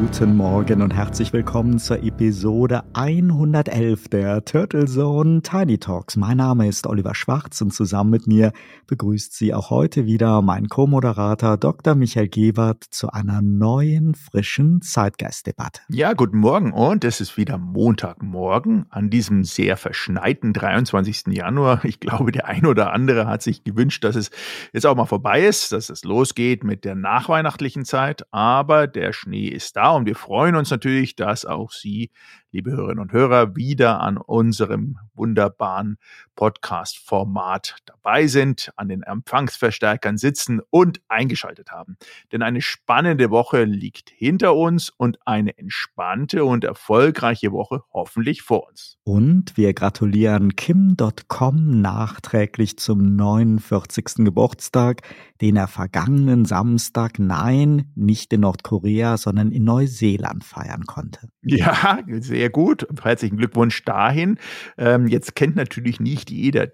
Guten Morgen und herzlich willkommen zur Episode 111 der Turtle Zone Tiny Talks. Mein Name ist Oliver Schwarz und zusammen mit mir begrüßt Sie auch heute wieder mein Co-Moderator Dr. Michael Gebert zu einer neuen, frischen Zeitgeistdebatte. Ja, guten Morgen und es ist wieder Montagmorgen an diesem sehr verschneiten 23. Januar. Ich glaube, der ein oder andere hat sich gewünscht, dass es jetzt auch mal vorbei ist, dass es losgeht mit der nachweihnachtlichen Zeit, aber der Schnee ist da und wir freuen uns natürlich, dass auch Sie, liebe Hörerinnen und Hörer, wieder an unserem wunderbaren Podcast-Format dabei sind, an den Empfangsverstärkern sitzen und eingeschaltet haben. Denn eine spannende Woche liegt hinter uns und eine entspannte und erfolgreiche Woche hoffentlich vor uns. Und wir gratulieren Kim.com nachträglich zum 49. Geburtstag, den er vergangenen Samstag, nein, nicht in Nordkorea, sondern in Neuseeland feiern konnte. Ja, sehr gut. Herzlichen Glückwunsch dahin. Ähm, jetzt kennt natürlich nicht jeder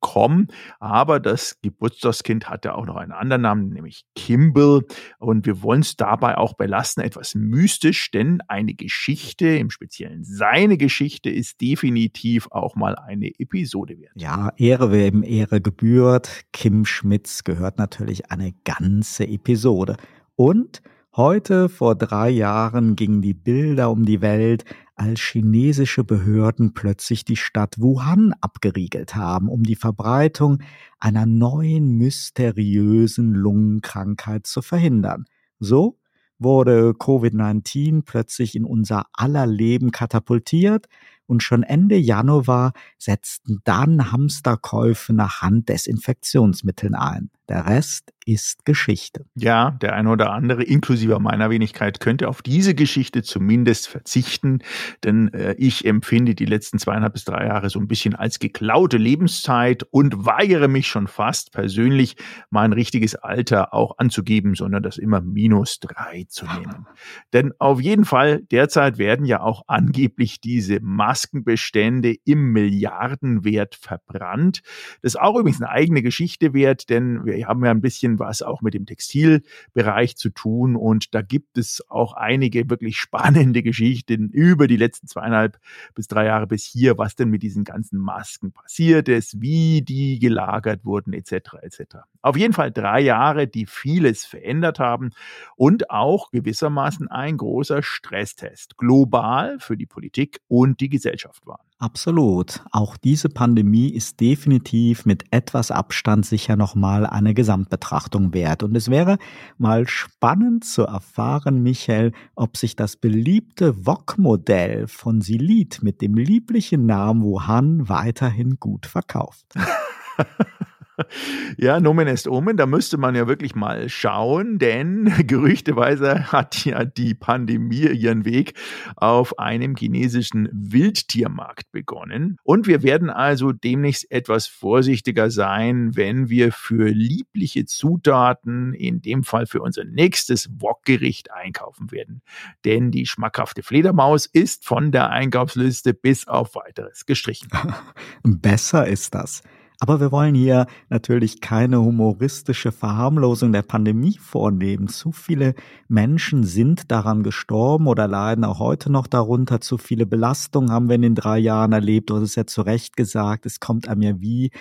.com, aber das Geburtstagskind hatte auch noch einen anderen Namen, nämlich Kimball. Und wir wollen es dabei auch belassen, etwas mystisch, denn eine Geschichte, im Speziellen seine Geschichte, ist definitiv auch mal eine Episode wert. Ja, Ehre wem Ehre gebührt. Kim Schmitz gehört natürlich eine ganze Episode. Und Heute vor drei Jahren gingen die Bilder um die Welt, als chinesische Behörden plötzlich die Stadt Wuhan abgeriegelt haben, um die Verbreitung einer neuen mysteriösen Lungenkrankheit zu verhindern. So wurde Covid-19 plötzlich in unser aller Leben katapultiert und schon Ende Januar setzten dann Hamsterkäufe nach Handdesinfektionsmitteln ein. Der Rest ist Geschichte. Ja, der eine oder andere, inklusive meiner Wenigkeit, könnte auf diese Geschichte zumindest verzichten, denn äh, ich empfinde die letzten zweieinhalb bis drei Jahre so ein bisschen als geklaute Lebenszeit und weigere mich schon fast persönlich, mein richtiges Alter auch anzugeben, sondern das immer minus drei zu nehmen. denn auf jeden Fall, derzeit werden ja auch angeblich diese Maskenbestände im Milliardenwert verbrannt. Das ist auch übrigens eine eigene Geschichte wert, denn wir haben ja ein bisschen was auch mit dem Textilbereich zu tun und da gibt es auch einige wirklich spannende Geschichten über die letzten zweieinhalb bis drei Jahre bis hier, was denn mit diesen ganzen Masken passiert ist, wie die gelagert wurden etc. etc. Auf jeden Fall drei Jahre, die vieles verändert haben und auch gewissermaßen ein großer Stresstest global für die Politik und die Gesellschaft waren. Absolut. Auch diese Pandemie ist definitiv mit etwas Abstand sicher nochmal eine Gesamtbetrachtung wert. Und es wäre mal spannend zu erfahren, Michael, ob sich das beliebte VOG-Modell von Silit mit dem lieblichen Namen Wuhan weiterhin gut verkauft. Ja, Nomen est Omen, da müsste man ja wirklich mal schauen, denn gerüchteweise hat ja die Pandemie ihren Weg auf einem chinesischen Wildtiermarkt begonnen. Und wir werden also demnächst etwas vorsichtiger sein, wenn wir für liebliche Zutaten, in dem Fall für unser nächstes Wokgericht, einkaufen werden. Denn die schmackhafte Fledermaus ist von der Einkaufsliste bis auf weiteres gestrichen. Besser ist das. Aber wir wollen hier natürlich keine humoristische Verharmlosung der Pandemie vornehmen. Zu viele Menschen sind daran gestorben oder leiden auch heute noch darunter. Zu viele Belastungen haben wir in den drei Jahren erlebt. Du hast es ja zu Recht gesagt. Es kommt einem ja wie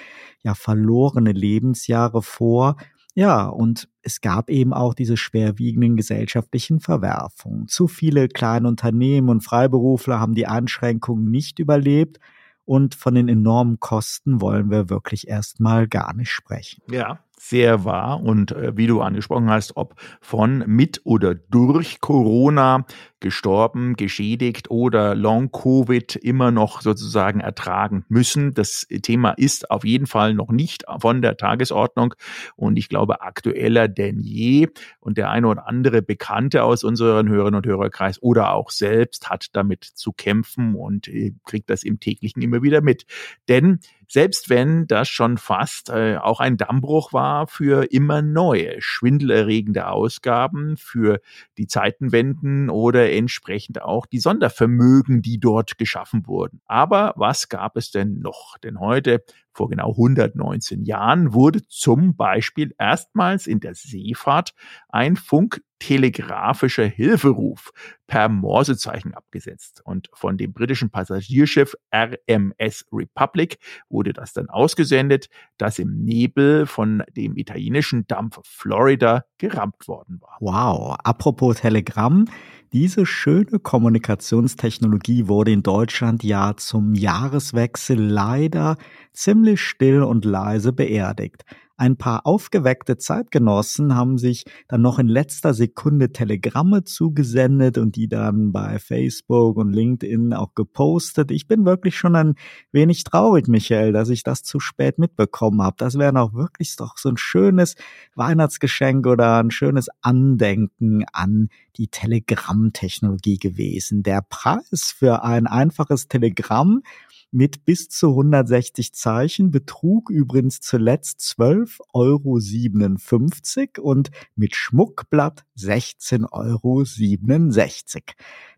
ja verlorene Lebensjahre vor. Ja, und es gab eben auch diese schwerwiegenden gesellschaftlichen Verwerfungen. Zu viele kleine Unternehmen und Freiberufler haben die Einschränkungen nicht überlebt und von den enormen Kosten wollen wir wirklich erstmal gar nicht sprechen. Ja, sehr wahr. Und äh, wie du angesprochen hast, ob von, mit oder durch Corona gestorben, geschädigt oder Long-Covid immer noch sozusagen ertragen müssen. Das Thema ist auf jeden Fall noch nicht von der Tagesordnung und ich glaube aktueller denn je. Und der eine oder andere Bekannte aus unseren Hörern und Hörerkreis oder auch selbst hat damit zu kämpfen und äh, kriegt das im täglichen immer wieder mit. Denn selbst wenn das schon fast äh, auch ein Dammbruch war für immer neue schwindelerregende Ausgaben, für die Zeitenwenden oder entsprechend auch die Sondervermögen, die dort geschaffen wurden. Aber was gab es denn noch? Denn heute vor genau 119 Jahren wurde zum Beispiel erstmals in der Seefahrt ein funktelegraphischer Hilferuf per Morsezeichen abgesetzt. Und von dem britischen Passagierschiff RMS Republic wurde das dann ausgesendet, das im Nebel von dem italienischen Dampf Florida gerammt worden war. Wow, apropos Telegramm. Diese schöne Kommunikationstechnologie wurde in Deutschland ja zum Jahreswechsel leider ziemlich still und leise beerdigt. Ein paar aufgeweckte Zeitgenossen haben sich dann noch in letzter Sekunde Telegramme zugesendet und die dann bei Facebook und LinkedIn auch gepostet. Ich bin wirklich schon ein wenig traurig, Michael, dass ich das zu spät mitbekommen habe. Das wäre noch wirklich doch so ein schönes Weihnachtsgeschenk oder ein schönes Andenken an die Telegrammtechnologie gewesen. Der Preis für ein einfaches Telegramm mit bis zu 160 Zeichen betrug übrigens zuletzt 12,57 Euro und mit Schmuckblatt 16,67 Euro.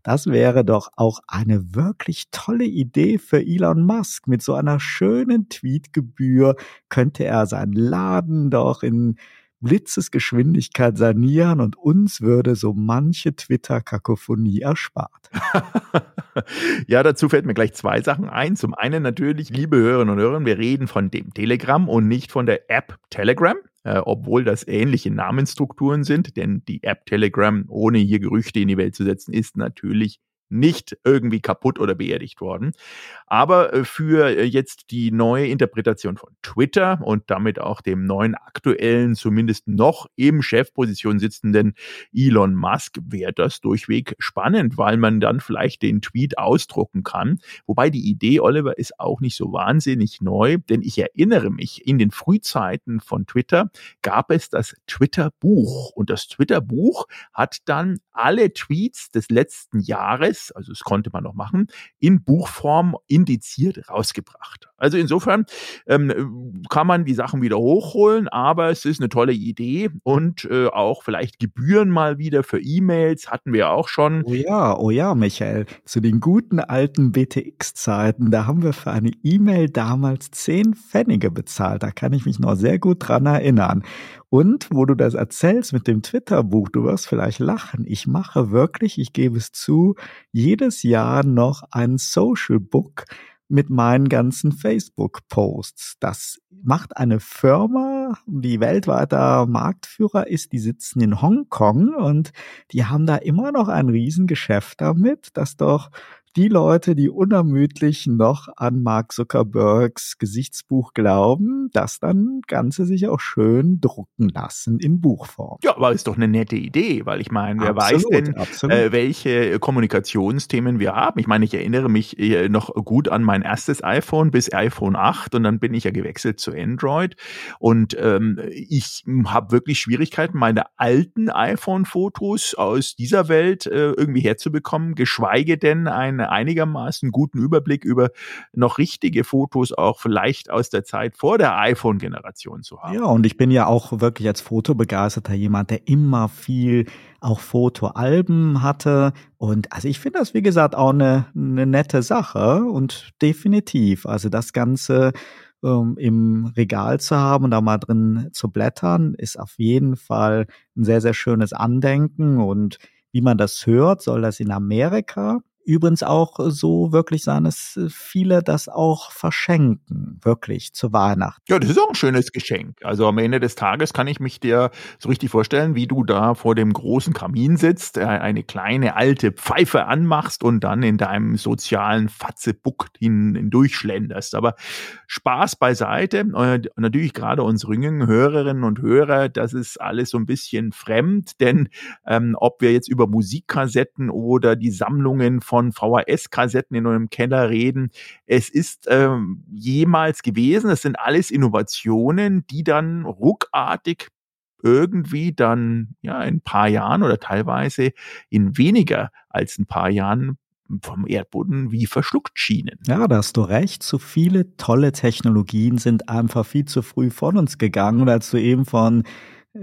Das wäre doch auch eine wirklich tolle Idee für Elon Musk. Mit so einer schönen Tweetgebühr könnte er seinen Laden doch in Blitzesgeschwindigkeit sanieren und uns würde so manche Twitter-Kakophonie erspart. ja, dazu fällt mir gleich zwei Sachen ein. Zum einen natürlich, liebe Hörerinnen und Hörer, wir reden von dem Telegram und nicht von der App Telegram. Äh, obwohl das ähnliche Namensstrukturen sind, denn die App Telegram, ohne hier Gerüchte in die Welt zu setzen, ist natürlich nicht irgendwie kaputt oder beerdigt worden. Aber äh, für äh, jetzt die neue Interpretation von Twitter und damit auch dem neuen aktuellen, zumindest noch im Chefposition sitzenden Elon Musk wäre das durchweg spannend, weil man dann vielleicht den Tweet ausdrucken kann. Wobei die Idee, Oliver, ist auch nicht so wahnsinnig neu, denn ich erinnere mich, in den Frühzeiten von Twitter gab es das Twitter-Buch und das Twitter-Buch hat dann alle Tweets des letzten Jahres also das konnte man noch machen, in Buchform indiziert rausgebracht. Also insofern ähm, kann man die Sachen wieder hochholen, aber es ist eine tolle Idee und äh, auch vielleicht Gebühren mal wieder für E-Mails hatten wir auch schon. Oh ja, oh ja, Michael, zu den guten alten BTX-Zeiten, da haben wir für eine E-Mail damals 10 Pfennige bezahlt. Da kann ich mich noch sehr gut dran erinnern. Und wo du das erzählst mit dem Twitter-Buch, du wirst vielleicht lachen. Ich mache wirklich, ich gebe es zu, jedes Jahr noch ein Social Book mit meinen ganzen Facebook-Posts. Das macht eine Firma, die weltweiter Marktführer ist, die sitzen in Hongkong und die haben da immer noch ein Riesengeschäft damit, dass doch die Leute, die unermüdlich noch an Mark Zuckerbergs Gesichtsbuch glauben, das dann Ganze sich auch schön drucken lassen in Buchform. Ja, aber ist doch eine nette Idee, weil ich meine, wer absolut, weiß denn, äh, welche Kommunikationsthemen wir haben. Ich meine, ich erinnere mich äh, noch gut an mein erstes iPhone bis iPhone 8 und dann bin ich ja gewechselt zu Android und ähm, ich habe wirklich Schwierigkeiten, meine alten iPhone-Fotos aus dieser Welt äh, irgendwie herzubekommen, geschweige denn ein einigermaßen guten Überblick über noch richtige Fotos auch vielleicht aus der Zeit vor der iPhone-Generation zu haben. Ja, und ich bin ja auch wirklich als Fotobegeisterter jemand, der immer viel auch Fotoalben hatte. Und also ich finde das, wie gesagt, auch eine, eine nette Sache und definitiv. Also das Ganze ähm, im Regal zu haben und da mal drin zu blättern, ist auf jeden Fall ein sehr, sehr schönes Andenken. Und wie man das hört, soll das in Amerika übrigens auch so wirklich sein, dass äh, viele das auch verschenken, wirklich zu Weihnachten. Ja, das ist auch ein schönes Geschenk. Also am Ende des Tages kann ich mich dir so richtig vorstellen, wie du da vor dem großen Kamin sitzt, äh, eine kleine alte Pfeife anmachst und dann in deinem sozialen Fatzebuck hindurchschlenderst. Aber Spaß beiseite. Äh, natürlich gerade uns jüngeren Hörerinnen und Hörer, das ist alles so ein bisschen fremd, denn ähm, ob wir jetzt über Musikkassetten oder die Sammlungen von VHS-Kassetten in einem Keller reden. Es ist ähm, jemals gewesen. Es sind alles Innovationen, die dann ruckartig irgendwie dann ja in ein paar Jahren oder teilweise in weniger als ein paar Jahren vom Erdboden wie verschluckt schienen. Ja, da hast du recht. Zu viele tolle Technologien sind einfach viel zu früh von uns gegangen. Und als du eben von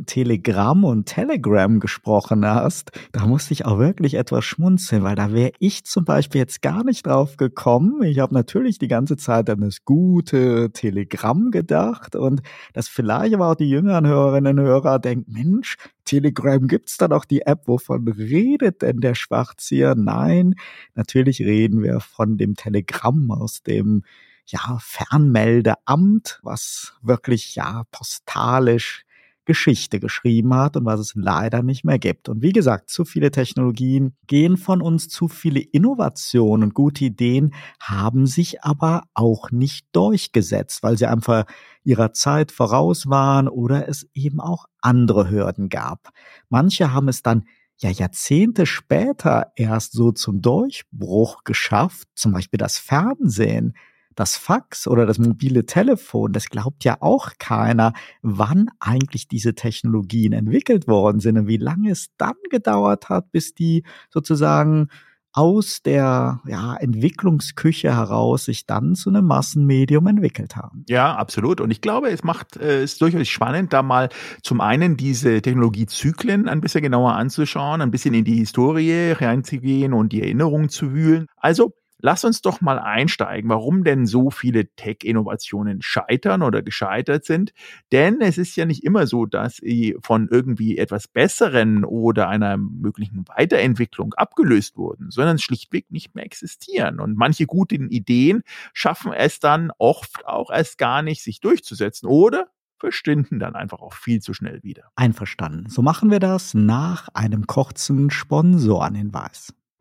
Telegram und Telegram gesprochen hast, da musste ich auch wirklich etwas schmunzeln, weil da wäre ich zum Beispiel jetzt gar nicht drauf gekommen. Ich habe natürlich die ganze Zeit an das gute Telegram gedacht und dass vielleicht aber auch die jüngeren Hörerinnen und Hörer denken, Mensch, Telegram gibt's da doch die App, wovon redet denn der Schwachzieher? Nein, natürlich reden wir von dem Telegram aus dem ja, Fernmeldeamt, was wirklich ja postalisch Geschichte geschrieben hat und was es leider nicht mehr gibt. Und wie gesagt, zu viele Technologien gehen von uns, zu viele Innovationen und gute Ideen haben sich aber auch nicht durchgesetzt, weil sie einfach ihrer Zeit voraus waren oder es eben auch andere Hürden gab. Manche haben es dann ja Jahrzehnte später erst so zum Durchbruch geschafft, zum Beispiel das Fernsehen das Fax oder das mobile Telefon, das glaubt ja auch keiner, wann eigentlich diese Technologien entwickelt worden sind und wie lange es dann gedauert hat, bis die sozusagen aus der ja, Entwicklungsküche heraus sich dann zu einem Massenmedium entwickelt haben. Ja, absolut. Und ich glaube, es macht äh, es durchaus spannend, da mal zum einen diese Technologiezyklen ein bisschen genauer anzuschauen, ein bisschen in die Historie reinzugehen und die Erinnerungen zu wühlen. Also Lass uns doch mal einsteigen, warum denn so viele Tech-Innovationen scheitern oder gescheitert sind. Denn es ist ja nicht immer so, dass sie von irgendwie etwas Besseren oder einer möglichen Weiterentwicklung abgelöst wurden, sondern schlichtweg nicht mehr existieren. Und manche guten Ideen schaffen es dann oft auch erst gar nicht, sich durchzusetzen oder verschwinden dann einfach auch viel zu schnell wieder. Einverstanden. So machen wir das nach einem kurzen Sponsorenhinweis.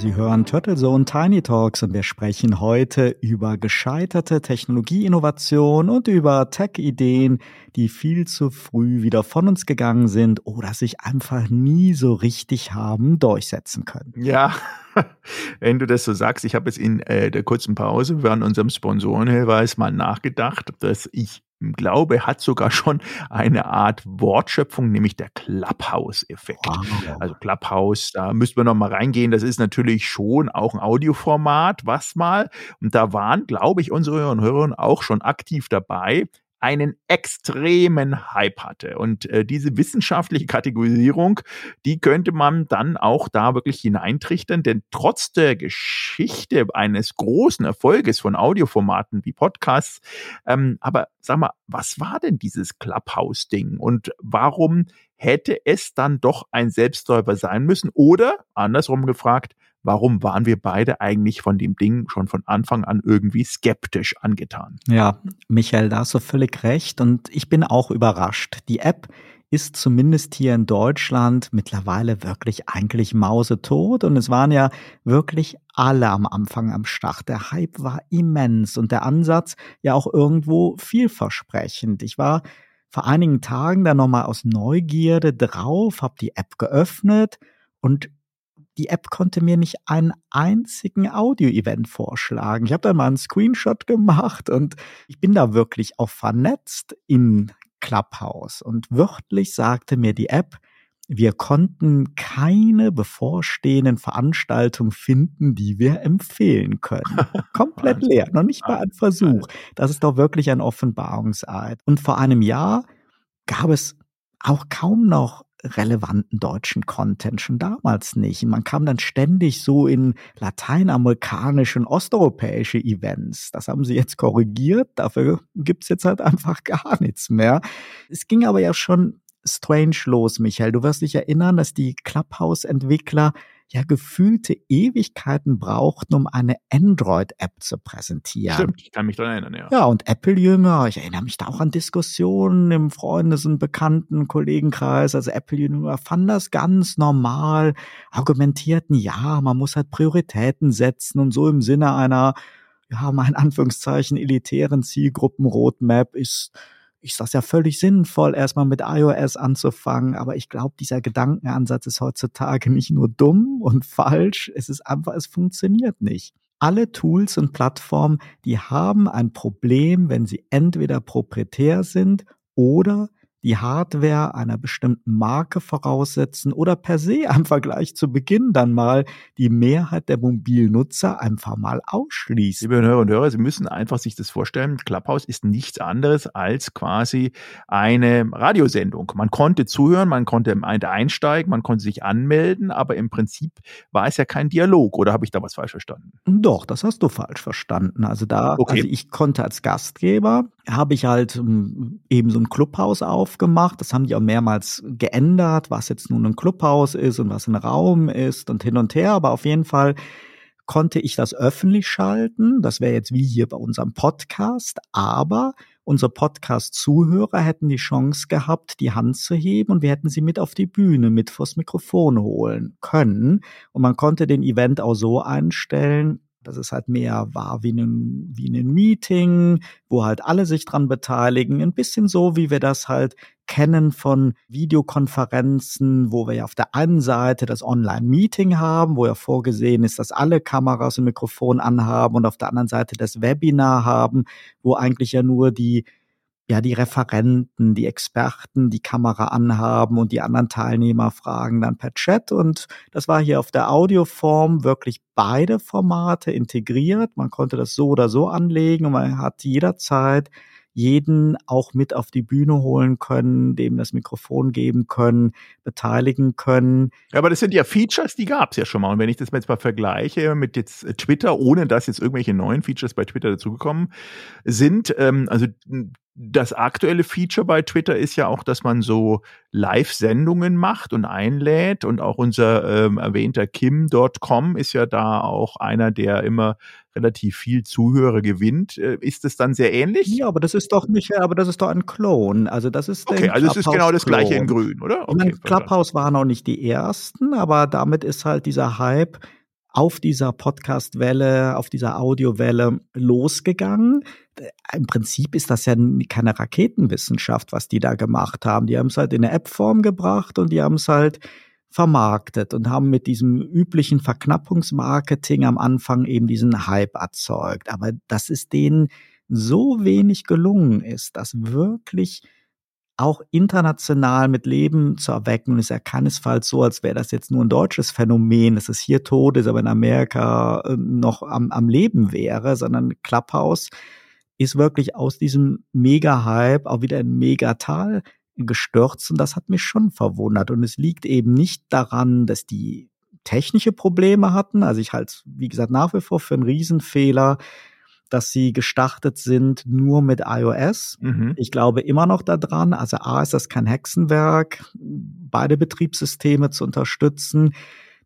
Sie hören Turtle Zone Tiny Talks und wir sprechen heute über gescheiterte Technologieinnovation und über Tech-Ideen, die viel zu früh wieder von uns gegangen sind oder sich einfach nie so richtig haben durchsetzen können. Ja, wenn du das so sagst, ich habe jetzt in äh, der kurzen Pause während unserem Sponsorenhinweis mal nachgedacht, dass ich glaube, hat sogar schon eine Art Wortschöpfung, nämlich der Clubhouse-Effekt. Wow. Also Clubhouse, da müssten wir noch mal reingehen. Das ist natürlich schon auch ein Audioformat, was mal, und da waren, glaube ich, unsere Hörer und Hörer auch schon aktiv dabei, einen extremen Hype hatte. Und äh, diese wissenschaftliche Kategorisierung, die könnte man dann auch da wirklich hineintrichtern, denn trotz der Geschichte eines großen Erfolges von Audioformaten wie Podcasts, ähm, aber sag mal, was war denn dieses Clubhouse-Ding und warum hätte es dann doch ein Selbstläufer sein müssen? Oder, andersrum gefragt, warum waren wir beide eigentlich von dem Ding schon von Anfang an irgendwie skeptisch angetan? Ja, Michael, da hast du völlig recht und ich bin auch überrascht. Die App ist zumindest hier in Deutschland mittlerweile wirklich eigentlich mausetot und es waren ja wirklich alle am Anfang am Start. Der Hype war immens und der Ansatz ja auch irgendwo vielversprechend. Ich war vor einigen Tagen da nochmal aus Neugierde drauf, habe die App geöffnet und die App konnte mir nicht einen einzigen Audio-Event vorschlagen. Ich habe da mal einen Screenshot gemacht und ich bin da wirklich auch vernetzt in Clubhouse. Und wörtlich sagte mir die App, wir konnten keine bevorstehenden Veranstaltungen finden, die wir empfehlen können. Komplett leer, noch nicht mal ein Versuch. Das ist doch wirklich ein Offenbarungseid. Und vor einem Jahr gab es auch kaum noch relevanten deutschen Content schon damals nicht. Man kam dann ständig so in lateinamerikanische und osteuropäische Events. Das haben sie jetzt korrigiert. Dafür gibt's jetzt halt einfach gar nichts mehr. Es ging aber ja schon strange los, Michael. Du wirst dich erinnern, dass die Clubhouse-Entwickler ja gefühlte Ewigkeiten brauchten, um eine Android-App zu präsentieren. Stimmt, ich kann mich daran erinnern, ja. Ja, und Apple-Jünger, ich erinnere mich da auch an Diskussionen im Freundes- und Bekannten, Kollegenkreis, also Apple-Jünger fanden das ganz normal, argumentierten, ja, man muss halt Prioritäten setzen und so im Sinne einer, ja, mal in Anführungszeichen elitären Zielgruppen-Roadmap ist ich sage ja völlig sinnvoll, erstmal mit iOS anzufangen, aber ich glaube, dieser Gedankenansatz ist heutzutage nicht nur dumm und falsch, es ist einfach, es funktioniert nicht. alle Tools und Plattformen, die haben ein Problem, wenn sie entweder proprietär sind oder die Hardware einer bestimmten Marke voraussetzen oder per se einfach gleich zu Beginn dann mal die Mehrheit der Mobilnutzer einfach mal ausschließen. Liebe Hörer und Hörer, Sie müssen einfach sich das vorstellen, Clubhouse ist nichts anderes als quasi eine Radiosendung. Man konnte zuhören, man konnte einsteigen, man konnte sich anmelden, aber im Prinzip war es ja kein Dialog, oder habe ich da was falsch verstanden? Doch, das hast du falsch verstanden. Also da, okay. also ich konnte als Gastgeber, habe ich halt hm, eben so ein Clubhaus auf aufgemacht. Das haben die auch mehrmals geändert, was jetzt nun ein Clubhaus ist und was ein Raum ist und hin und her. Aber auf jeden Fall konnte ich das öffentlich schalten. Das wäre jetzt wie hier bei unserem Podcast. Aber unsere Podcast-Zuhörer hätten die Chance gehabt, die Hand zu heben und wir hätten sie mit auf die Bühne, mit vors Mikrofon holen können. Und man konnte den Event auch so einstellen, dass es halt mehr war wie ein, wie ein Meeting, wo halt alle sich dran beteiligen. Ein bisschen so, wie wir das halt kennen von Videokonferenzen, wo wir ja auf der einen Seite das Online-Meeting haben, wo ja vorgesehen ist, dass alle Kameras und Mikrofon anhaben und auf der anderen Seite das Webinar haben, wo eigentlich ja nur die ja, die Referenten, die Experten die Kamera anhaben und die anderen Teilnehmer fragen dann per Chat. Und das war hier auf der Audioform wirklich beide Formate integriert. Man konnte das so oder so anlegen und man hat jederzeit jeden auch mit auf die Bühne holen können, dem das Mikrofon geben können, beteiligen können. Ja, aber das sind ja Features, die gab es ja schon mal. Und wenn ich das jetzt mal vergleiche mit jetzt Twitter, ohne dass jetzt irgendwelche neuen Features bei Twitter dazugekommen sind, ähm, also das aktuelle Feature bei Twitter ist ja auch, dass man so Live-Sendungen macht und einlädt und auch unser ähm, erwähnter Kim.com ist ja da auch einer, der immer relativ viel Zuhörer gewinnt. Äh, ist es dann sehr ähnlich? Ja, aber das ist doch nicht, aber das ist doch ein Clone. Also das ist okay, also es ist genau das gleiche in Grün, oder? Okay, meine, Clubhouse waren auch nicht die ersten, aber damit ist halt dieser Hype auf dieser Podcast-Welle, auf dieser Audiowelle losgegangen. Im Prinzip ist das ja keine Raketenwissenschaft, was die da gemacht haben. Die haben es halt in eine App-Form gebracht und die haben es halt vermarktet und haben mit diesem üblichen Verknappungsmarketing am Anfang eben diesen Hype erzeugt. Aber dass es denen so wenig gelungen ist, dass wirklich auch international mit Leben zu erwecken. Und es ist ja keinesfalls so, als wäre das jetzt nur ein deutsches Phänomen, dass es hier tot ist, aber in Amerika äh, noch am, am Leben wäre, sondern Clubhouse ist wirklich aus diesem Mega-Hype auch wieder ein Megatal gestürzt und das hat mich schon verwundert. Und es liegt eben nicht daran, dass die technische Probleme hatten. Also ich halte wie gesagt, nach wie vor für einen Riesenfehler, dass sie gestartet sind nur mit iOS. Mhm. Ich glaube immer noch daran. Also A ist das kein Hexenwerk, beide Betriebssysteme zu unterstützen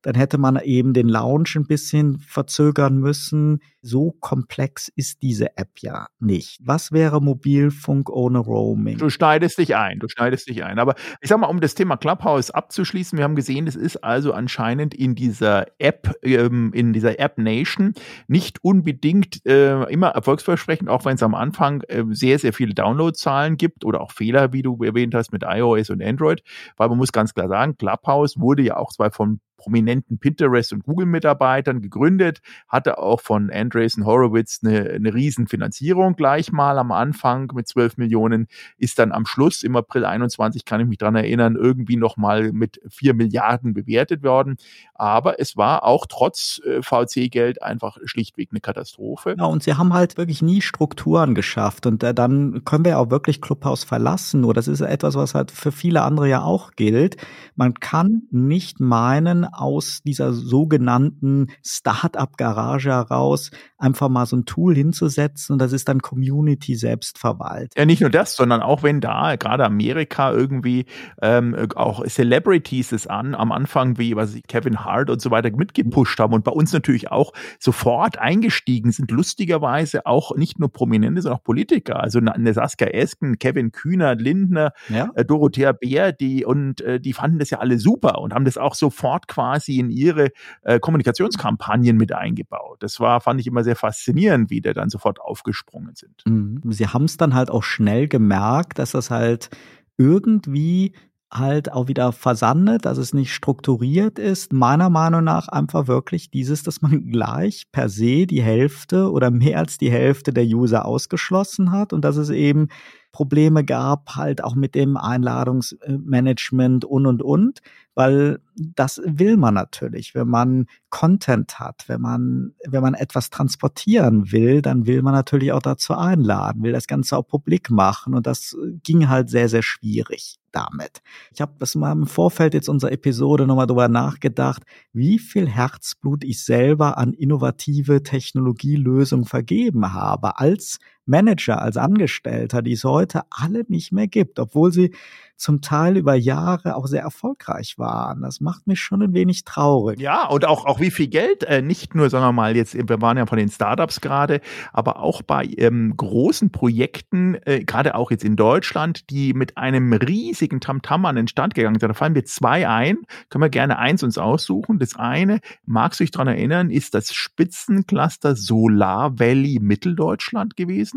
dann hätte man eben den Launch ein bisschen verzögern müssen. So komplex ist diese App ja nicht. Was wäre Mobilfunk ohne Roaming? Du schneidest dich ein, du schneidest dich ein. Aber ich sag mal, um das Thema Clubhouse abzuschließen, wir haben gesehen, es ist also anscheinend in dieser App, ähm, in dieser App Nation nicht unbedingt äh, immer erfolgsversprechend, auch wenn es am Anfang äh, sehr, sehr viele Downloadzahlen gibt oder auch Fehler, wie du erwähnt hast, mit iOS und Android. Weil man muss ganz klar sagen, Clubhouse wurde ja auch zwar von prominenten Pinterest- und Google-Mitarbeitern gegründet, hatte auch von Andreessen Horowitz eine, eine Riesenfinanzierung gleich mal am Anfang mit 12 Millionen, ist dann am Schluss im April 21, kann ich mich dran erinnern, irgendwie nochmal mit 4 Milliarden bewertet worden. Aber es war auch trotz äh, VC-Geld einfach schlichtweg eine Katastrophe. Ja, und sie haben halt wirklich nie Strukturen geschafft. Und äh, dann können wir auch wirklich Clubhouse verlassen. Oder das ist etwas, was halt für viele andere ja auch gilt. Man kann nicht meinen, aus dieser sogenannten Start-up-Garage heraus einfach mal so ein Tool hinzusetzen und das ist dann Community selbstverwaltet. Ja, nicht nur das, sondern auch wenn da gerade Amerika irgendwie ähm, auch Celebrities es an, am Anfang wie was ich, Kevin Hart und so weiter mitgepusht haben und bei uns natürlich auch sofort eingestiegen sind, lustigerweise auch nicht nur Prominente, sondern auch Politiker. Also eine Saskia Esken, Kevin Kühner, Lindner, ja. äh, Dorothea Bär, die und äh, die fanden das ja alle super und haben das auch sofort quasi quasi in ihre äh, Kommunikationskampagnen mit eingebaut. Das war, fand ich immer sehr faszinierend, wie der dann sofort aufgesprungen sind. Mhm. Sie haben es dann halt auch schnell gemerkt, dass das halt irgendwie halt auch wieder versandet, dass es nicht strukturiert ist. Meiner Meinung nach einfach wirklich dieses, dass man gleich per se die Hälfte oder mehr als die Hälfte der User ausgeschlossen hat und dass es eben Probleme gab, halt auch mit dem Einladungsmanagement und und und, weil das will man natürlich, wenn man Content hat, wenn man wenn man etwas transportieren will, dann will man natürlich auch dazu einladen, will das Ganze auch publik machen und das ging halt sehr sehr schwierig damit. Ich habe das mal im Vorfeld jetzt unserer Episode nochmal drüber nachgedacht, wie viel Herzblut ich selber an innovative Technologielösungen vergeben habe als Manager, als Angestellter, die es heute alle nicht mehr gibt, obwohl sie zum Teil über Jahre auch sehr erfolgreich waren. Das macht mich schon ein wenig traurig. Ja, und auch, auch wie viel Geld, äh, nicht nur, sagen wir mal, jetzt, wir waren ja von den Startups gerade, aber auch bei ähm, großen Projekten, äh, gerade auch jetzt in Deutschland, die mit einem riesigen Tamtam an den Stand gegangen sind. Da fallen mir zwei ein, können wir gerne eins uns aussuchen. Das eine, magst du dich daran erinnern, ist das Spitzencluster Solar Valley Mitteldeutschland gewesen.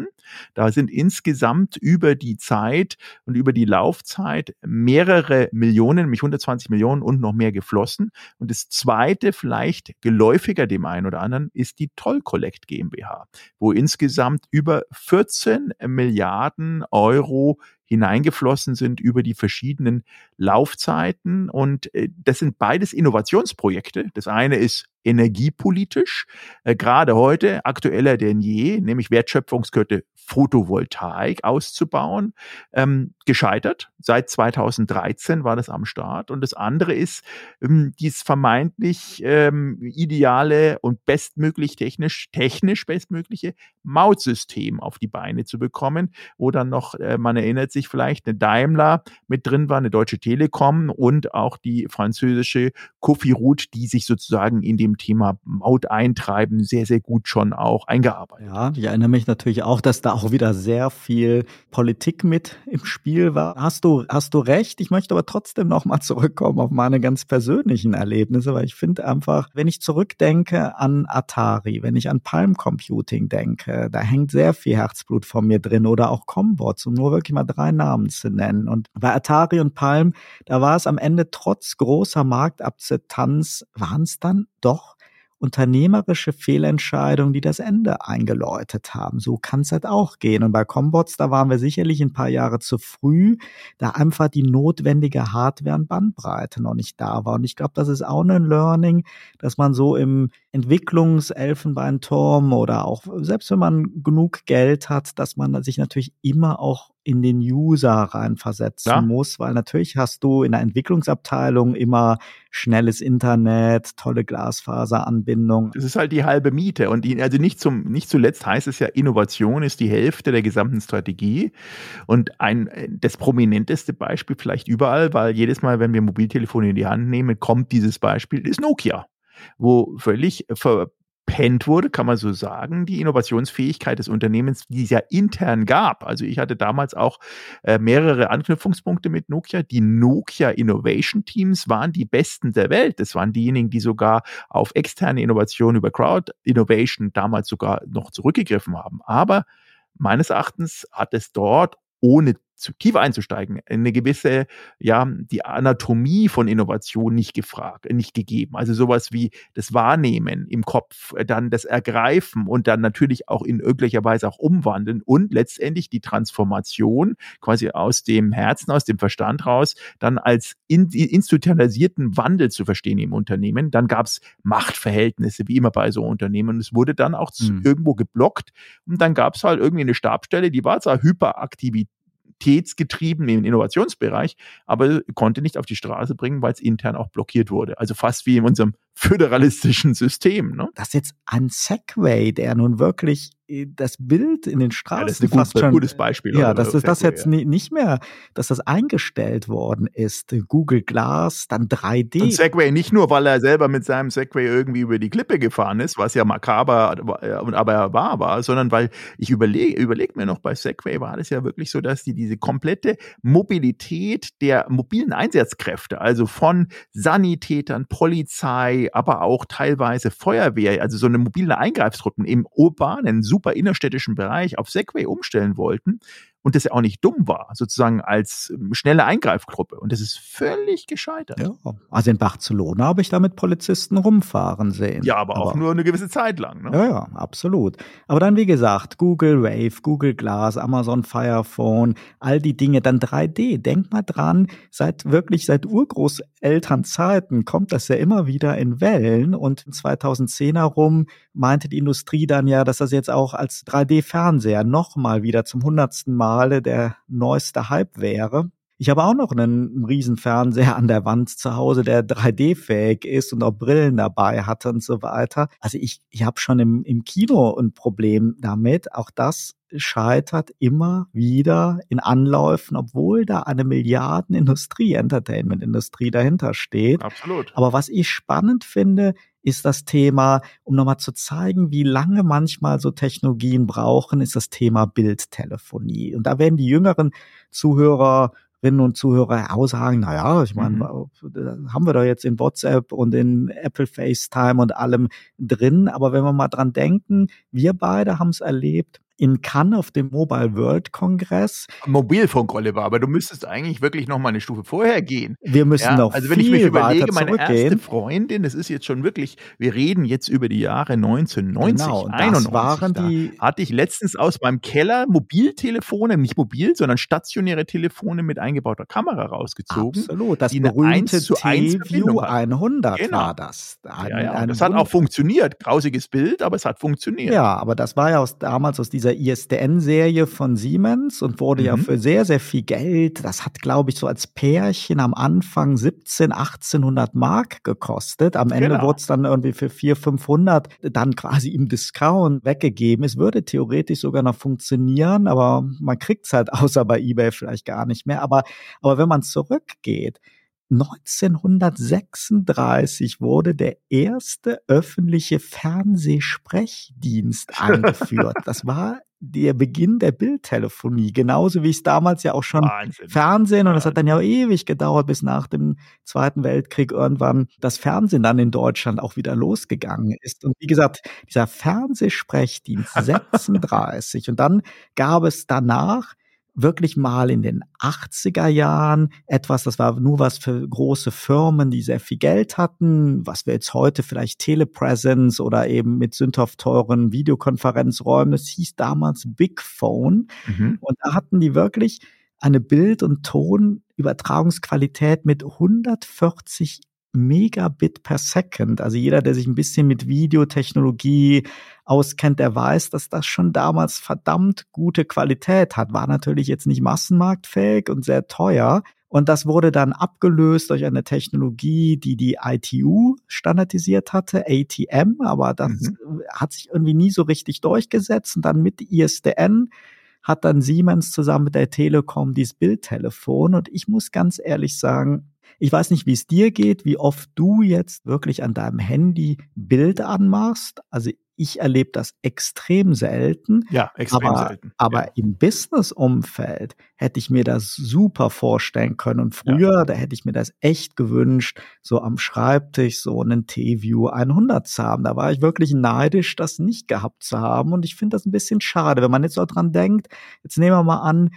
Da sind insgesamt über die Zeit und über die Laufzeit Zeit mehrere Millionen, nämlich 120 Millionen und noch mehr geflossen. Und das zweite, vielleicht geläufiger dem einen oder anderen, ist die Toll Collect GmbH, wo insgesamt über 14 Milliarden Euro hineingeflossen sind über die verschiedenen Laufzeiten. Und äh, das sind beides Innovationsprojekte. Das eine ist energiepolitisch, äh, gerade heute aktueller denn je, nämlich Wertschöpfungskette Photovoltaik auszubauen, ähm, gescheitert. Seit 2013 war das am Start. Und das andere ist, ähm, dies vermeintlich ähm, ideale und bestmöglich technisch, technisch bestmögliche Mautsystem auf die Beine zu bekommen, wo dann noch, äh, man erinnert sich vielleicht, eine Daimler mit drin war, eine Deutsche Telekom und auch die französische Cofirut, die sich sozusagen in dem Thema Maut eintreiben sehr, sehr gut schon auch eingearbeitet. Ja, ich erinnere mich natürlich auch, dass da auch wieder sehr viel Politik mit im Spiel war. Hast du, hast du recht. Ich möchte aber trotzdem nochmal zurückkommen auf meine ganz persönlichen Erlebnisse, weil ich finde einfach, wenn ich zurückdenke an Atari, wenn ich an Palm Computing denke, da hängt sehr viel Herzblut von mir drin oder auch Combots, um nur wirklich mal drei Namen zu nennen. Und bei Atari und Palm, da war es am Ende trotz großer Marktakzeptanz, waren es dann doch unternehmerische Fehlentscheidungen, die das Ende eingeläutet haben. So kann es halt auch gehen. Und bei Combots, da waren wir sicherlich ein paar Jahre zu früh, da einfach die notwendige Hardware und Bandbreite noch nicht da war. Und ich glaube, das ist auch ein Learning, dass man so im Entwicklungselfenbeinturm oder auch selbst wenn man genug Geld hat, dass man sich natürlich immer auch in den User reinversetzen ja. muss, weil natürlich hast du in der Entwicklungsabteilung immer schnelles Internet, tolle Glasfaseranbindung. Das ist halt die halbe Miete und die, also nicht zum nicht zuletzt heißt es ja Innovation ist die Hälfte der gesamten Strategie und ein das prominenteste Beispiel vielleicht überall, weil jedes Mal, wenn wir Mobiltelefone in die Hand nehmen, kommt dieses Beispiel ist Nokia wo völlig ver verpennt wurde, kann man so sagen, die Innovationsfähigkeit des Unternehmens, die es ja intern gab. Also ich hatte damals auch äh, mehrere Anknüpfungspunkte mit Nokia. Die Nokia Innovation Teams waren die besten der Welt. Das waren diejenigen, die sogar auf externe Innovation über Crowd Innovation damals sogar noch zurückgegriffen haben. Aber meines Erachtens hat es dort ohne zu tief einzusteigen, eine gewisse, ja, die Anatomie von Innovation nicht gefragt, nicht gegeben. Also sowas wie das Wahrnehmen im Kopf, dann das Ergreifen und dann natürlich auch in irgendwelcher Weise auch umwandeln und letztendlich die Transformation quasi aus dem Herzen, aus dem Verstand raus, dann als in, institutionalisierten Wandel zu verstehen im Unternehmen. Dann gab es Machtverhältnisse, wie immer bei so Unternehmen. Und es wurde dann auch mhm. irgendwo geblockt. Und dann gab es halt irgendwie eine Stabstelle, die war zwar hyperaktivität aktivitätsgetrieben im Innovationsbereich, aber konnte nicht auf die Straße bringen, weil es intern auch blockiert wurde. Also fast wie in unserem föderalistischen System. Ne? Das ist jetzt ein Segway, der nun wirklich äh, das Bild in den Straßen ja, das ist ein fast gut, schon, gutes Beispiel. Ja, dass das, das jetzt ja. nicht mehr, dass das eingestellt worden ist. Google Glass, dann 3D. Und Segway nicht nur, weil er selber mit seinem Segway irgendwie über die Klippe gefahren ist, was ja makaber und aber wahr war, sondern weil ich überlege, überleg mir noch bei Segway war das ja wirklich so, dass die diese komplette Mobilität der mobilen Einsatzkräfte, also von Sanitätern, Polizei, aber auch teilweise Feuerwehr, also so eine mobile Eingreifstruppen im urbanen, super innerstädtischen Bereich auf Segway umstellen wollten und das ja auch nicht dumm war, sozusagen als ähm, schnelle Eingreifgruppe. Und das ist völlig gescheitert. Ja, also in Barcelona habe ich da mit Polizisten rumfahren sehen. Ja, aber, aber auch nur eine gewisse Zeit lang. Ne? Ja, ja, absolut. Aber dann, wie gesagt, Google Wave, Google Glass, Amazon Fire Phone, all die Dinge, dann 3D. Denk mal dran, seit wirklich seit Urgroßelternzeiten kommt das ja immer wieder in Wellen und 2010 herum meinte die Industrie dann ja, dass das jetzt auch als 3D-Fernseher nochmal wieder zum hundertsten Male der neueste Hype wäre. Ich habe auch noch einen Riesenfernseher an der Wand zu Hause, der 3D-fähig ist und auch Brillen dabei hatte und so weiter. Also ich, ich habe schon im, im Kino ein Problem damit. Auch das scheitert immer wieder in Anläufen, obwohl da eine Milliardenindustrie, Entertainment-Industrie dahinter steht. Absolut. Aber was ich spannend finde, ist das Thema, um nochmal zu zeigen, wie lange manchmal so Technologien brauchen, ist das Thema Bildtelefonie. Und da werden die jüngeren Zuhörer und Zuhörer auch sagen, na ja, ich meine, mhm. haben wir doch jetzt in WhatsApp und in Apple FaceTime und allem drin. Aber wenn wir mal dran denken, wir beide haben es erlebt, in Cannes auf dem Mobile World Kongress. Mobilfunk, Oliver, aber du müsstest eigentlich wirklich noch mal eine Stufe vorher gehen. Wir müssen ja, noch Also wenn ich mich überlege, meine erste Freundin, das ist jetzt schon wirklich, wir reden jetzt über die Jahre 1990, genau, 91. waren die da hatte ich letztens aus meinem Keller Mobiltelefone, nicht mobil, sondern stationäre Telefone mit eingebauter Kamera rausgezogen. Absolut, das berühmte T-View 100 genau. war das. Ein, ja, ja, das hat auch funktioniert. Grausiges Bild, aber es hat funktioniert. Ja, aber das war ja aus, damals aus dieser dieser ISDN-Serie von Siemens und wurde mhm. ja für sehr, sehr viel Geld, das hat, glaube ich, so als Pärchen am Anfang 17, 1800 Mark gekostet. Am Ende genau. wurde es dann irgendwie für 400, 500 dann quasi im Discount weggegeben. Es würde theoretisch sogar noch funktionieren, aber man kriegt es halt außer bei eBay vielleicht gar nicht mehr. Aber, aber wenn man zurückgeht, 1936 wurde der erste öffentliche Fernsehsprechdienst eingeführt. Das war der Beginn der Bildtelefonie, genauso wie es damals ja auch schon Wahnsinn. Fernsehen und es hat dann ja auch ewig gedauert, bis nach dem Zweiten Weltkrieg irgendwann das Fernsehen dann in Deutschland auch wieder losgegangen ist. Und wie gesagt, dieser Fernsehsprechdienst 36 und dann gab es danach wirklich mal in den 80er Jahren etwas, das war nur was für große Firmen, die sehr viel Geld hatten, was wir jetzt heute vielleicht Telepresence oder eben mit sündhaft teuren Videokonferenzräumen, das hieß damals Big Phone. Mhm. Und da hatten die wirklich eine Bild- und Tonübertragungsqualität mit 140 Megabit per Second. Also jeder, der sich ein bisschen mit Videotechnologie auskennt, der weiß, dass das schon damals verdammt gute Qualität hat. War natürlich jetzt nicht massenmarktfähig und sehr teuer. Und das wurde dann abgelöst durch eine Technologie, die die ITU standardisiert hatte, ATM, aber das mhm. hat sich irgendwie nie so richtig durchgesetzt. Und dann mit ISDN hat dann Siemens zusammen mit der Telekom dieses Bildtelefon. Und ich muss ganz ehrlich sagen, ich weiß nicht, wie es dir geht, wie oft du jetzt wirklich an deinem Handy Bild anmachst. Also ich erlebe das extrem selten. Ja, extrem aber, selten. Aber ja. im Business-Umfeld hätte ich mir das super vorstellen können. Und früher, ja. da hätte ich mir das echt gewünscht, so am Schreibtisch so einen T-View 100 zu haben. Da war ich wirklich neidisch, das nicht gehabt zu haben. Und ich finde das ein bisschen schade, wenn man jetzt so dran denkt. Jetzt nehmen wir mal an,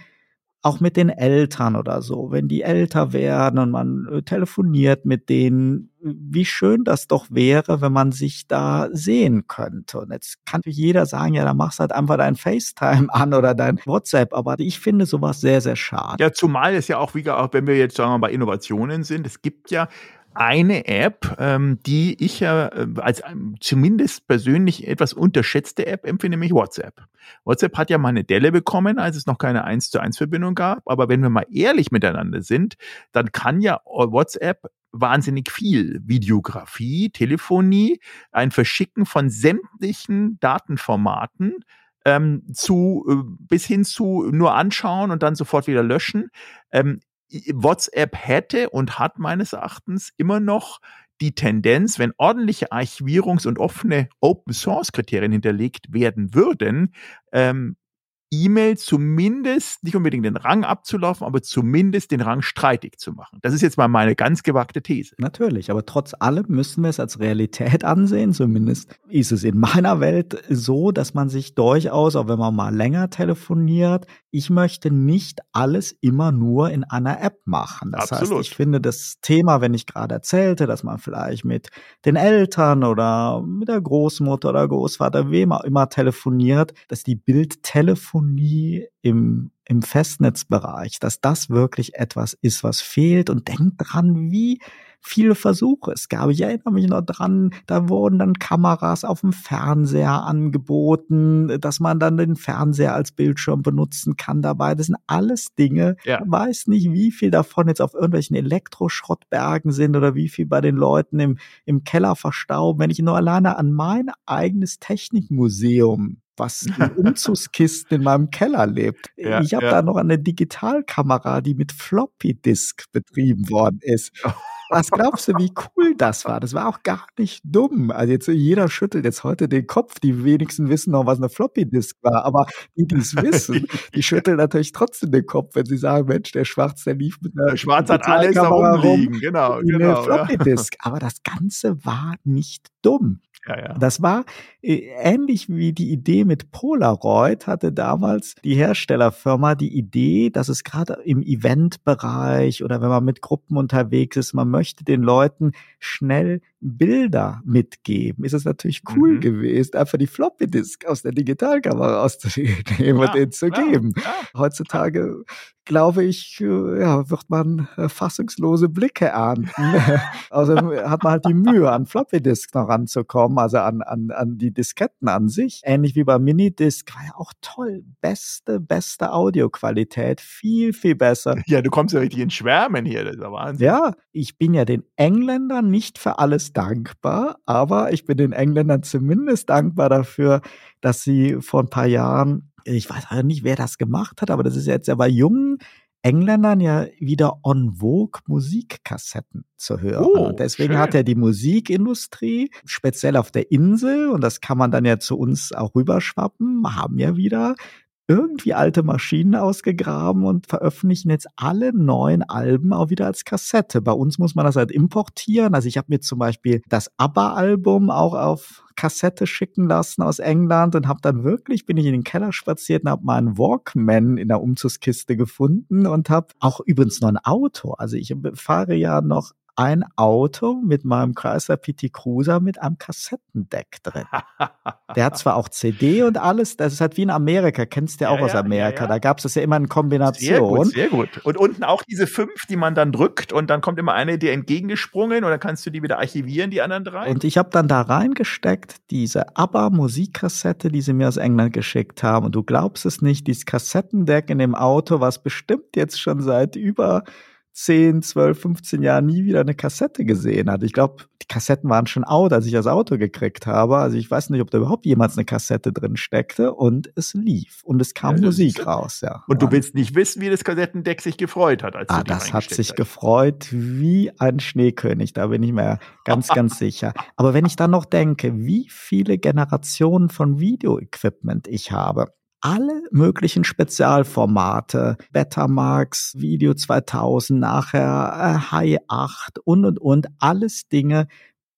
auch mit den Eltern oder so, wenn die älter werden und man äh, telefoniert mit denen, wie schön das doch wäre, wenn man sich da sehen könnte. Und jetzt kann jeder sagen, ja, dann machst halt einfach dein FaceTime an oder dein WhatsApp. Aber ich finde sowas sehr, sehr schade. Ja, zumal es ja auch, wie auch wenn wir jetzt sagen wir mal bei Innovationen sind, es gibt ja eine App, ähm, die ich ja äh, als ähm, zumindest persönlich etwas unterschätzte App empfinde, nämlich WhatsApp. WhatsApp hat ja mal eine Delle bekommen, als es noch keine 1 zu 1 Verbindung gab. Aber wenn wir mal ehrlich miteinander sind, dann kann ja WhatsApp wahnsinnig viel. Videografie, Telefonie, ein Verschicken von sämtlichen Datenformaten ähm, zu äh, bis hin zu nur anschauen und dann sofort wieder löschen. Ähm, WhatsApp hätte und hat meines Erachtens immer noch die Tendenz, wenn ordentliche Archivierungs- und offene Open-Source-Kriterien hinterlegt werden würden, ähm, E-Mail zumindest nicht unbedingt den Rang abzulaufen, aber zumindest den Rang streitig zu machen. Das ist jetzt mal meine ganz gewagte These. Natürlich, aber trotz allem müssen wir es als Realität ansehen. Zumindest ist es in meiner Welt so, dass man sich durchaus, auch wenn man mal länger telefoniert, ich möchte nicht alles immer nur in einer App machen. Das Absolut. heißt, ich finde das Thema, wenn ich gerade erzählte, dass man vielleicht mit den Eltern oder mit der Großmutter oder Großvater, wem auch immer telefoniert, dass die Bildtelefonie im im Festnetzbereich, dass das wirklich etwas ist, was fehlt und denkt dran, wie viele Versuche es gab. Ich erinnere mich noch dran, da wurden dann Kameras auf dem Fernseher angeboten, dass man dann den Fernseher als Bildschirm benutzen kann dabei. Das sind alles Dinge, ja. ich weiß nicht, wie viel davon jetzt auf irgendwelchen Elektroschrottbergen sind oder wie viel bei den Leuten im, im Keller verstauben. Wenn ich nur alleine an mein eigenes Technikmuseum was in Umzugskisten in meinem Keller lebt. Ja, ich habe ja. da noch eine Digitalkamera, die mit Floppy Disk betrieben worden ist. Was glaubst du, wie cool das war? Das war auch gar nicht dumm. Also jetzt jeder schüttelt jetzt heute den Kopf. Die wenigsten wissen noch, was eine Floppy Disk war. Aber die, die es wissen, die schütteln natürlich trotzdem den Kopf, wenn sie sagen, Mensch, der Schwarz, der lief mit einer der Schwarz hat alles da rumliegen. Genau, genau. Eine Floppy Disk. Ja. Aber das Ganze war nicht dumm. Ja, ja. Das war äh, ähnlich wie die Idee mit Polaroid hatte damals die Herstellerfirma die Idee, dass es gerade im Eventbereich oder wenn man mit Gruppen unterwegs ist, man möchte den Leuten schnell Bilder mitgeben. Ist es natürlich cool mhm. gewesen, einfach die Floppy Disk aus der Digitalkamera auszunehmen ja, und denen zu geben. Heutzutage glaube ich, äh, ja, wird man äh, fassungslose Blicke ernten. also hat man halt die Mühe, an Floppy Disk noch ranzukommen, also an, an, an die Disketten an sich. Ähnlich wie beim Minidisc war ja auch toll. Beste, beste Audioqualität. Viel, viel besser. Ja, du kommst ja richtig in Schwärmen hier, das ist ja Wahnsinn. Ja, ich bin ja den Engländern nicht für alles dankbar, aber ich bin den Engländern zumindest dankbar dafür, dass sie vor ein paar Jahren ich weiß halt nicht, wer das gemacht hat, aber das ist jetzt ja bei jungen Engländern ja wieder on vogue Musikkassetten zu hören. Oh, und deswegen schön. hat er die Musikindustrie, speziell auf der Insel, und das kann man dann ja zu uns auch rüberschwappen, haben ja wieder irgendwie alte Maschinen ausgegraben und veröffentlichen jetzt alle neuen Alben auch wieder als Kassette. Bei uns muss man das halt importieren. Also ich habe mir zum Beispiel das ABBA-Album auch auf Kassette schicken lassen aus England und habe dann wirklich, bin ich in den Keller spaziert und habe meinen Walkman in der Umzugskiste gefunden und habe auch übrigens noch ein Auto. Also ich fahre ja noch ein Auto mit meinem Chrysler PT Cruiser mit einem Kassettendeck drin. Der hat zwar auch CD und alles, das ist halt wie in Amerika, kennst du ja auch ja, aus Amerika. Ja, ja. Da gab es das ja immer in Kombination. Sehr gut, sehr gut. Und unten auch diese fünf, die man dann drückt und dann kommt immer eine dir entgegengesprungen dann kannst du die wieder archivieren, die anderen drei. Und ich habe dann da reingesteckt, diese ABBA-Musikkassette, die sie mir aus England geschickt haben. Und du glaubst es nicht, dieses Kassettendeck in dem Auto, was bestimmt jetzt schon seit über 10, 12, 15 Jahren nie wieder eine Kassette gesehen hat. Ich glaube, die Kassetten waren schon out, als ich das Auto gekriegt habe. Also ich weiß nicht, ob da überhaupt jemals eine Kassette drin steckte und es lief und es kam ja, Musik raus, ja. Und du willst nicht wissen, wie das Kassettendeck sich gefreut hat, als ah, du das hat sich hast. gefreut wie ein Schneekönig, da bin ich mir ganz, ganz sicher. Aber wenn ich dann noch denke, wie viele Generationen von Videoequipment ich habe, alle möglichen Spezialformate, Betamax, Video 2000, nachher äh, High 8 und und und, alles Dinge,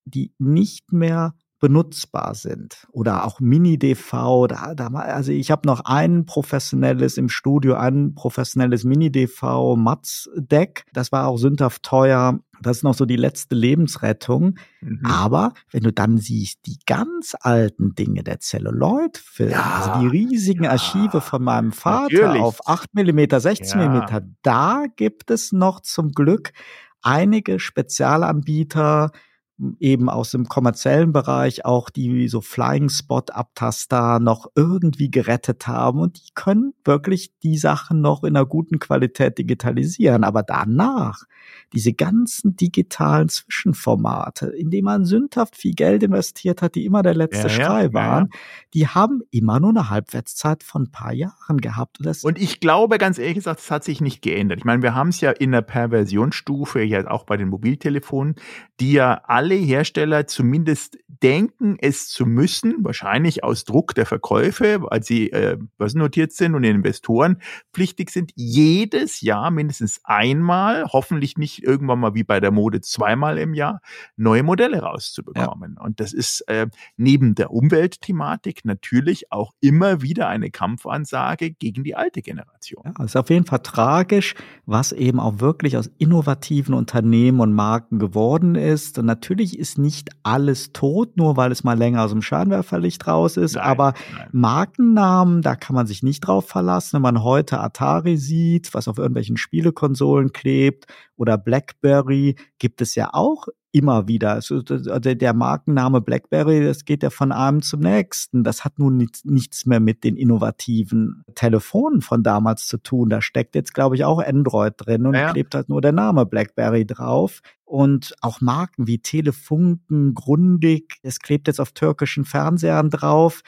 die nicht mehr benutzbar sind oder auch Mini-DV. Da, da, also ich habe noch ein professionelles im Studio, ein professionelles Mini-DV Matz-Deck. Das war auch sündhaft teuer. Das ist noch so die letzte Lebensrettung. Mhm. Aber wenn du dann siehst, die ganz alten Dinge, der Celluloid-Film, ja, also die riesigen ja, Archive von meinem Vater natürlich. auf 8 Millimeter, 16 ja. Millimeter, da gibt es noch zum Glück einige Spezialanbieter, eben aus dem kommerziellen Bereich auch die so Flying Spot Abtaster noch irgendwie gerettet haben und die können wirklich die Sachen noch in einer guten Qualität digitalisieren. Aber danach diese ganzen digitalen Zwischenformate, in denen man sündhaft viel Geld investiert hat, die immer der letzte ja, Schrei ja, waren, ja, die haben immer nur eine Halbwertszeit von ein paar Jahren gehabt. Und, und ich glaube, ganz ehrlich gesagt, es hat sich nicht geändert. Ich meine, wir haben es ja in der Perversionsstufe, ja auch bei den Mobiltelefonen, die ja alle alle Hersteller zumindest denken, es zu müssen, wahrscheinlich aus Druck der Verkäufe, weil sie äh, börsennotiert sind und Investoren pflichtig sind, jedes Jahr mindestens einmal, hoffentlich nicht irgendwann mal wie bei der Mode zweimal im Jahr, neue Modelle rauszubekommen. Ja. Und das ist äh, neben der Umweltthematik natürlich auch immer wieder eine Kampfansage gegen die alte Generation. Ja, ist auf jeden Fall tragisch, was eben auch wirklich aus innovativen Unternehmen und Marken geworden ist. Und natürlich ist nicht alles tot, nur weil es mal länger aus dem Scheinwerferlicht raus ist. Nein, aber nein. Markennamen, da kann man sich nicht drauf verlassen. Wenn man heute Atari sieht, was auf irgendwelchen Spielekonsolen klebt oder BlackBerry, gibt es ja auch immer wieder. Also der Markenname BlackBerry, das geht ja von einem zum nächsten. Das hat nun nichts mehr mit den innovativen Telefonen von damals zu tun. Da steckt jetzt, glaube ich, auch Android drin und ja. klebt halt nur der Name BlackBerry drauf. Und auch Marken wie Telefunken, Grundig, es klebt jetzt auf türkischen Fernsehern drauf.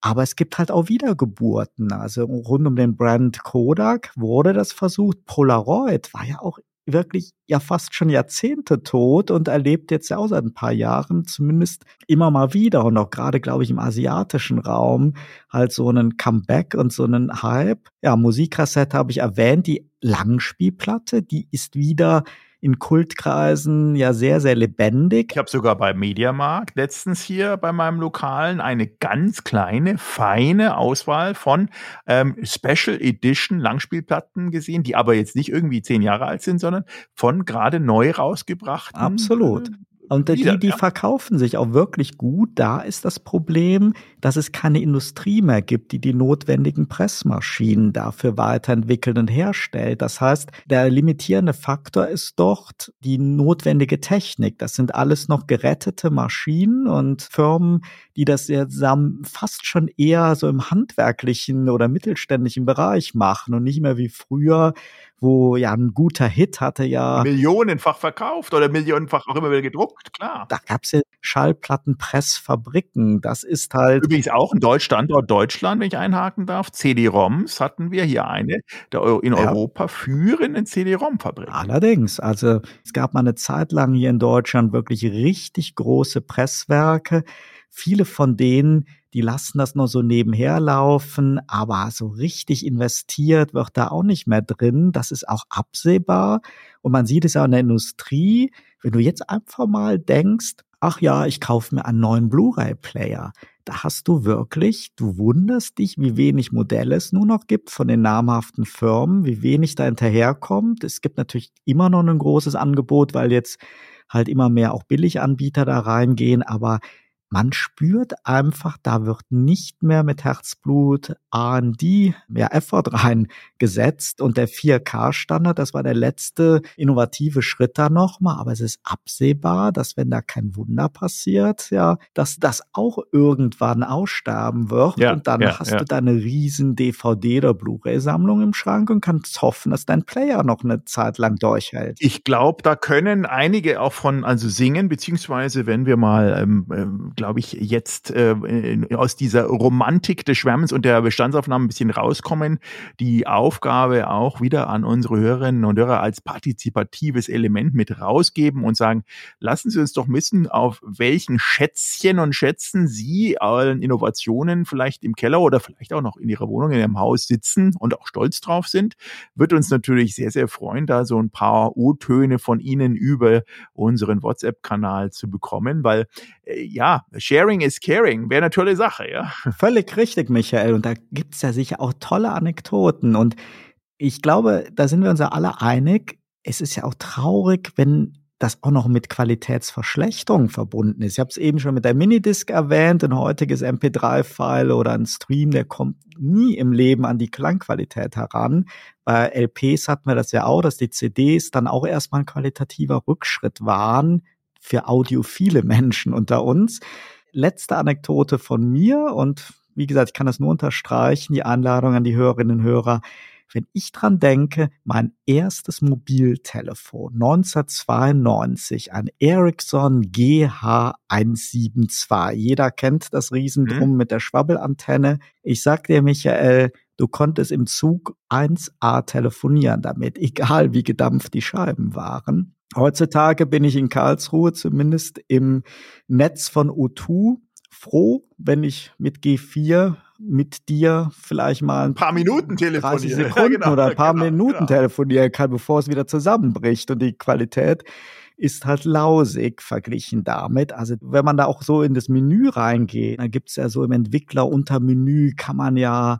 Aber es gibt halt auch Wiedergeburten. Also rund um den Brand Kodak wurde das versucht. Polaroid war ja auch wirklich ja fast schon Jahrzehnte tot und erlebt jetzt ja auch seit ein paar Jahren zumindest immer mal wieder und auch gerade, glaube ich, im asiatischen Raum halt so einen Comeback und so einen Hype. Ja, Musikkassette habe ich erwähnt, die Langspielplatte, die ist wieder in Kultkreisen ja sehr, sehr lebendig. Ich habe sogar bei Mediamarkt letztens hier bei meinem Lokalen eine ganz kleine, feine Auswahl von ähm, Special Edition Langspielplatten gesehen, die aber jetzt nicht irgendwie zehn Jahre alt sind, sondern von gerade neu rausgebracht. Absolut. Und die, die verkaufen sich auch wirklich gut. Da ist das Problem, dass es keine Industrie mehr gibt, die die notwendigen Pressmaschinen dafür weiterentwickelt und herstellt. Das heißt, der limitierende Faktor ist dort die notwendige Technik. Das sind alles noch gerettete Maschinen und Firmen, die das jetzt fast schon eher so im handwerklichen oder mittelständischen Bereich machen und nicht mehr wie früher, wo ja ein guter Hit hatte ja. Millionenfach verkauft oder millionenfach auch immer wieder gedruckt, klar. Da gab's ja Schallplattenpressfabriken. Das ist halt. Übrigens auch ein Deutschstandort Deutschland, wenn ich einhaken darf. CD-ROMs hatten wir hier eine der in ja. Europa führenden CD-ROM-Fabrik. Allerdings. Also es gab mal eine Zeit lang hier in Deutschland wirklich richtig große Presswerke. Viele von denen die lassen das nur so nebenher laufen, aber so richtig investiert wird da auch nicht mehr drin. Das ist auch absehbar. Und man sieht es ja in der Industrie, wenn du jetzt einfach mal denkst, ach ja, ich kaufe mir einen neuen Blu-ray-Player. Da hast du wirklich, du wunderst dich, wie wenig Modelle es nur noch gibt von den namhaften Firmen, wie wenig da hinterherkommt. Es gibt natürlich immer noch ein großes Angebot, weil jetzt halt immer mehr auch Billiganbieter da reingehen, aber man spürt einfach, da wird nicht mehr mit Herzblut R&D, ja, Effort reingesetzt und der 4K-Standard, das war der letzte innovative Schritt da nochmal, aber es ist absehbar, dass wenn da kein Wunder passiert, ja, dass das auch irgendwann aussterben wird ja, und dann ja, hast ja. du deine riesen DVD- oder Blu-ray-Sammlung im Schrank und kannst hoffen, dass dein Player noch eine Zeit lang durchhält. Ich glaube, da können einige auch von, also singen, beziehungsweise wenn wir mal ähm, ähm glaube ich, jetzt äh, aus dieser Romantik des Schwärmens und der Bestandsaufnahme ein bisschen rauskommen. Die Aufgabe auch wieder an unsere Hörerinnen und Hörer als partizipatives Element mit rausgeben und sagen, lassen Sie uns doch wissen, auf welchen Schätzchen und Schätzen Sie allen Innovationen vielleicht im Keller oder vielleicht auch noch in Ihrer Wohnung, in Ihrem Haus sitzen und auch stolz drauf sind. Wird uns natürlich sehr, sehr freuen, da so ein paar O-Töne von Ihnen über unseren WhatsApp-Kanal zu bekommen, weil äh, ja, Sharing is caring wäre eine tolle Sache, ja. Völlig richtig, Michael. Und da gibt's ja sicher auch tolle Anekdoten. Und ich glaube, da sind wir uns ja alle einig. Es ist ja auch traurig, wenn das auch noch mit Qualitätsverschlechterung verbunden ist. Ich habe es eben schon mit der Minidisc erwähnt, ein heutiges MP3-File oder ein Stream, der kommt nie im Leben an die Klangqualität heran. Bei LPs hatten wir das ja auch, dass die CDs dann auch erstmal ein qualitativer Rückschritt waren für audiophile Menschen unter uns. Letzte Anekdote von mir und wie gesagt, ich kann das nur unterstreichen, die Einladung an die Hörerinnen und Hörer. Wenn ich dran denke, mein erstes Mobiltelefon 1992, ein Ericsson GH172. Jeder kennt das Riesendrum mhm. mit der Schwabbelantenne. Ich sag dir, Michael, du konntest im Zug 1A telefonieren damit, egal wie gedampft die Scheiben waren. Heutzutage bin ich in Karlsruhe zumindest im Netz von O2 froh, wenn ich mit G4 mit dir vielleicht mal ein paar Minuten telefonieren 30 Sekunden ja, genau, oder ein paar genau, Minuten genau. telefonieren kann, bevor es wieder zusammenbricht und die Qualität ist halt lausig verglichen damit. Also wenn man da auch so in das Menü reingeht, dann gibt's ja so im Entwickler unter Menü kann man ja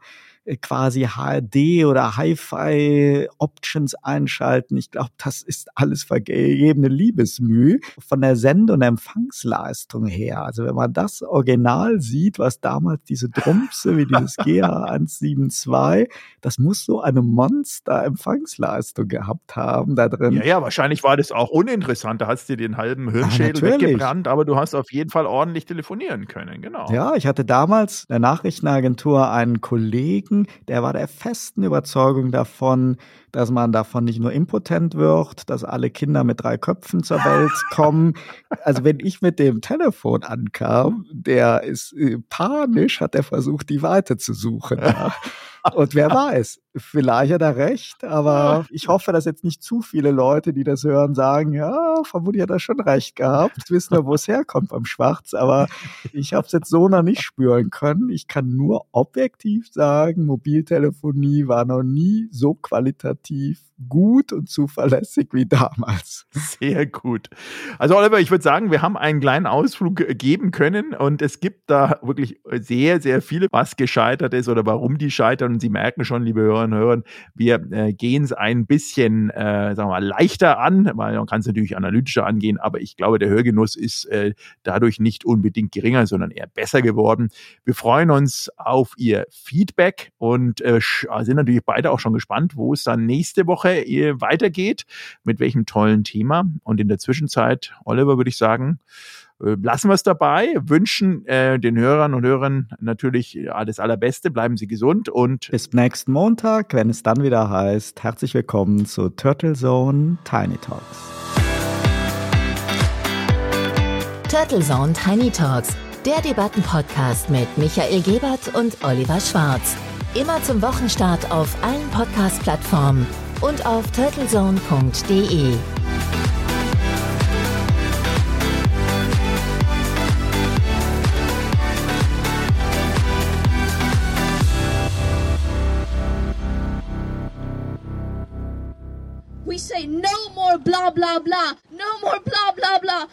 quasi HD oder Hi-Fi Options einschalten. Ich glaube, das ist alles vergebene Liebesmüh von der Sende- und Empfangsleistung her. Also wenn man das Original sieht, was damals diese Drumpse wie dieses GH172, das muss so eine Monster-Empfangsleistung gehabt haben da drin. Ja, ja, wahrscheinlich war das auch uninteressant. Da hast du dir den halben Hirnschädel ah, weggebrannt, aber du hast auf jeden Fall ordentlich telefonieren können, genau. Ja, ich hatte damals in der Nachrichtenagentur einen Kollegen, Kollegen, der war der festen Überzeugung davon, dass man davon nicht nur impotent wird, dass alle Kinder mit drei Köpfen zur Welt kommen. Also wenn ich mit dem Telefon ankam, der ist äh, panisch, hat er versucht, die Weite zu suchen. Ja. Und wer weiß, vielleicht hat er recht, aber ich hoffe, dass jetzt nicht zu viele Leute, die das hören, sagen, ja, vermutlich hat er schon recht gehabt. Jetzt wissen wir, wo es herkommt beim Schwarz, aber ich habe es jetzt so noch nicht spüren können. Ich kann nur objektiv sagen, Mobiltelefonie war noch nie so qualitativ gut und zuverlässig wie damals. Sehr gut. Also Oliver, ich würde sagen, wir haben einen kleinen Ausflug geben können und es gibt da wirklich sehr, sehr viele, was gescheitert ist oder warum die scheitern. Und Sie merken schon, liebe Hörerinnen und Hörer, wir äh, gehen es ein bisschen, äh, sagen wir mal, leichter an, weil man kann es natürlich analytischer angehen, aber ich glaube, der Hörgenuss ist äh, dadurch nicht unbedingt geringer, sondern eher besser geworden. Wir freuen uns auf Ihr Feedback und äh, sind natürlich beide auch schon gespannt, wo es dann nächste Woche weitergeht, mit welchem tollen Thema. Und in der Zwischenzeit, Oliver, würde ich sagen, äh, lassen wir es dabei, wünschen äh, den Hörern und Hörern natürlich alles Allerbeste, bleiben Sie gesund und bis nächsten Montag, wenn es dann wieder heißt, herzlich willkommen zu Turtle Zone Tiny Talks. Turtle Zone Tiny Talks, der Debattenpodcast mit Michael Gebert und Oliver Schwarz. Immer zum Wochenstart auf allen Podcast-Plattformen und auf turtlezone.de. We say no more blah blah blah, no more blah blah blah.